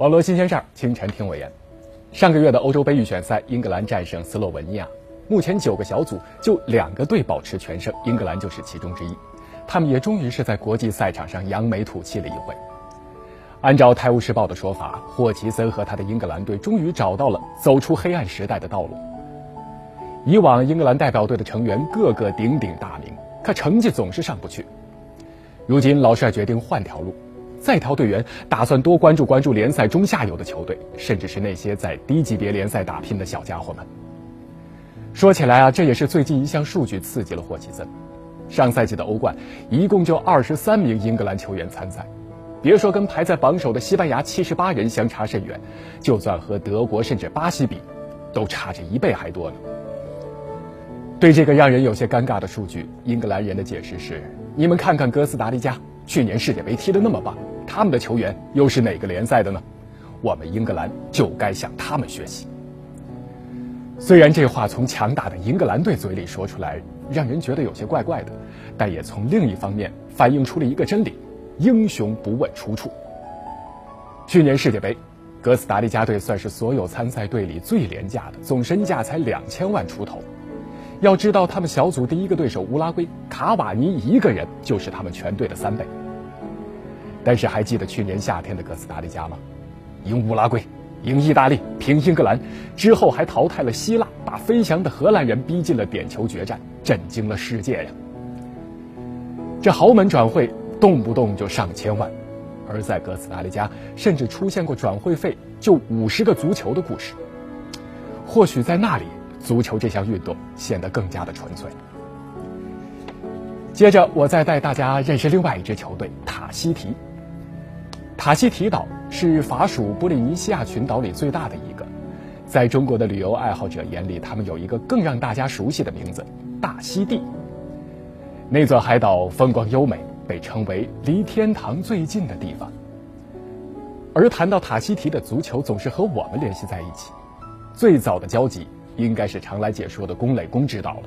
网络新鲜事儿，清晨听我言。上个月的欧洲杯预选赛，英格兰战胜斯洛文尼亚。目前九个小组就两个队保持全胜，英格兰就是其中之一。他们也终于是在国际赛场上扬眉吐气了一回。按照《泰晤士报》的说法，霍奇森和他的英格兰队终于找到了走出黑暗时代的道路。以往英格兰代表队的成员个个鼎鼎大名，可成绩总是上不去。如今老帅决定换条路。再挑队员，打算多关注关注联赛中下游的球队，甚至是那些在低级别联赛打拼的小家伙们。说起来啊，这也是最近一项数据刺激了霍奇森。上赛季的欧冠，一共就二十三名英格兰球员参赛，别说跟排在榜首的西班牙七十八人相差甚远，就算和德国甚至巴西比，都差着一倍还多呢。对这个让人有些尴尬的数据，英格兰人的解释是：你们看看哥斯达黎加，去年世界杯踢得那么棒。他们的球员又是哪个联赛的呢？我们英格兰就该向他们学习。虽然这话从强大的英格兰队嘴里说出来，让人觉得有些怪怪的，但也从另一方面反映出了一个真理：英雄不问出处。去年世界杯，哥斯达黎加队算是所有参赛队里最廉价的，总身价才两千万出头。要知道，他们小组第一个对手乌拉圭，卡瓦尼一个人就是他们全队的三倍。但是还记得去年夏天的哥斯达黎加吗？赢乌拉圭，赢意大利，平英格兰，之后还淘汰了希腊，把飞翔的荷兰人逼进了点球决战，震惊了世界呀！这豪门转会动不动就上千万，而在哥斯达黎加甚至出现过转会费就五十个足球的故事。或许在那里，足球这项运动显得更加的纯粹。接着，我再带大家认识另外一支球队——塔希提。塔希提岛是法属波利尼西亚群岛里最大的一个，在中国的旅游爱好者眼里，他们有一个更让大家熟悉的名字——大溪地。那座海岛风光优美，被称为离天堂最近的地方。而谈到塔希提的足球，总是和我们联系在一起。最早的交集应该是常来解说的龚磊龚指导了。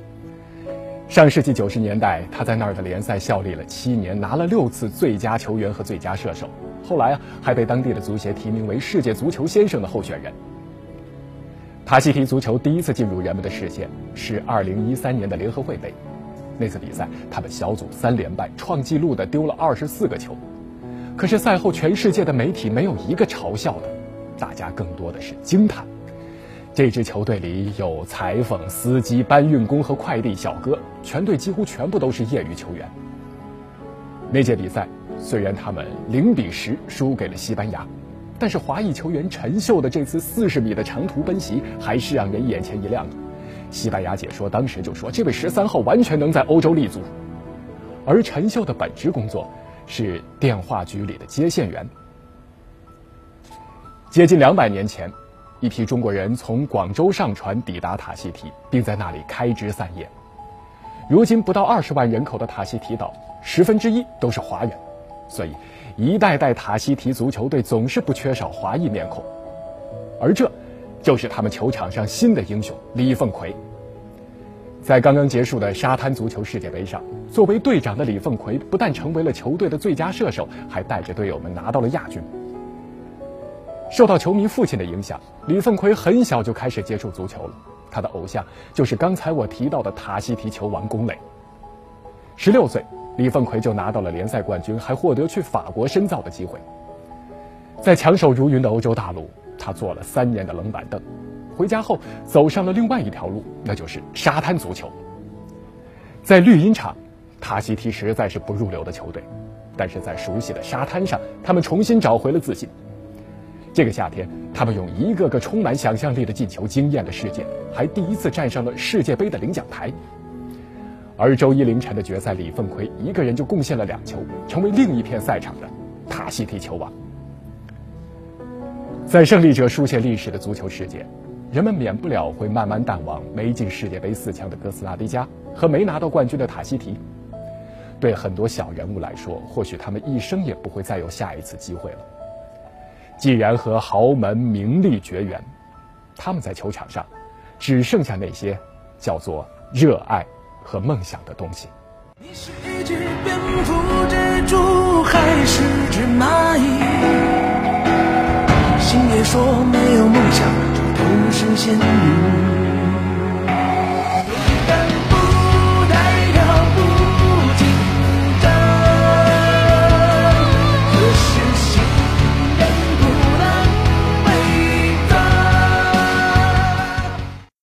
上世纪九十年代，他在那儿的联赛效力了七年，拿了六次最佳球员和最佳射手。后来啊，还被当地的足协提名为世界足球先生的候选人。塔希提足球第一次进入人们的视线是2013年的联合会杯，那次比赛他们小组三连败，创纪录的丢了二十四个球。可是赛后全世界的媒体没有一个嘲笑的，大家更多的是惊叹。这支球队里有裁缝、司机、搬运工和快递小哥，全队几乎全部都是业余球员。那届比赛。虽然他们零比十输给了西班牙，但是华裔球员陈秀的这次四十米的长途奔袭还是让人眼前一亮。西班牙解说当时就说：“这位十三号完全能在欧洲立足。”而陈秀的本职工作是电话局里的接线员。接近两百年前，一批中国人从广州上船抵达塔希提，并在那里开枝散叶。如今不到二十万人口的塔希提岛，十分之一都是华人。所以，一代代塔希提足球队总是不缺少华裔面孔，而这，就是他们球场上新的英雄李凤奎。在刚刚结束的沙滩足球世界杯上，作为队长的李凤奎不但成为了球队的最佳射手，还带着队友们拿到了亚军。受到球迷父亲的影响，李凤奎很小就开始接触足球了。他的偶像就是刚才我提到的塔希提球王龚磊。十六岁。李凤奎就拿到了联赛冠军，还获得去法国深造的机会。在强手如云的欧洲大陆，他坐了三年的冷板凳，回家后走上了另外一条路，那就是沙滩足球。在绿茵场，塔希提实在是不入流的球队，但是在熟悉的沙滩上，他们重新找回了自信。这个夏天，他们用一个个充满想象力的进球惊艳了世界，还第一次站上了世界杯的领奖台。而周一凌晨的决赛，李凤奎一个人就贡献了两球，成为另一片赛场的塔希提球王。在胜利者书写历史的足球世界，人们免不了会慢慢淡忘没进世界杯四强的哥斯达黎加和没拿到冠军的塔希提。对很多小人物来说，或许他们一生也不会再有下一次机会了。既然和豪门名利绝缘，他们在球场上只剩下那些叫做热爱。和梦想的东西。你是一只蝙蝠蜘蛛，还是只蚂蚁？心也说没有梦想就不实现。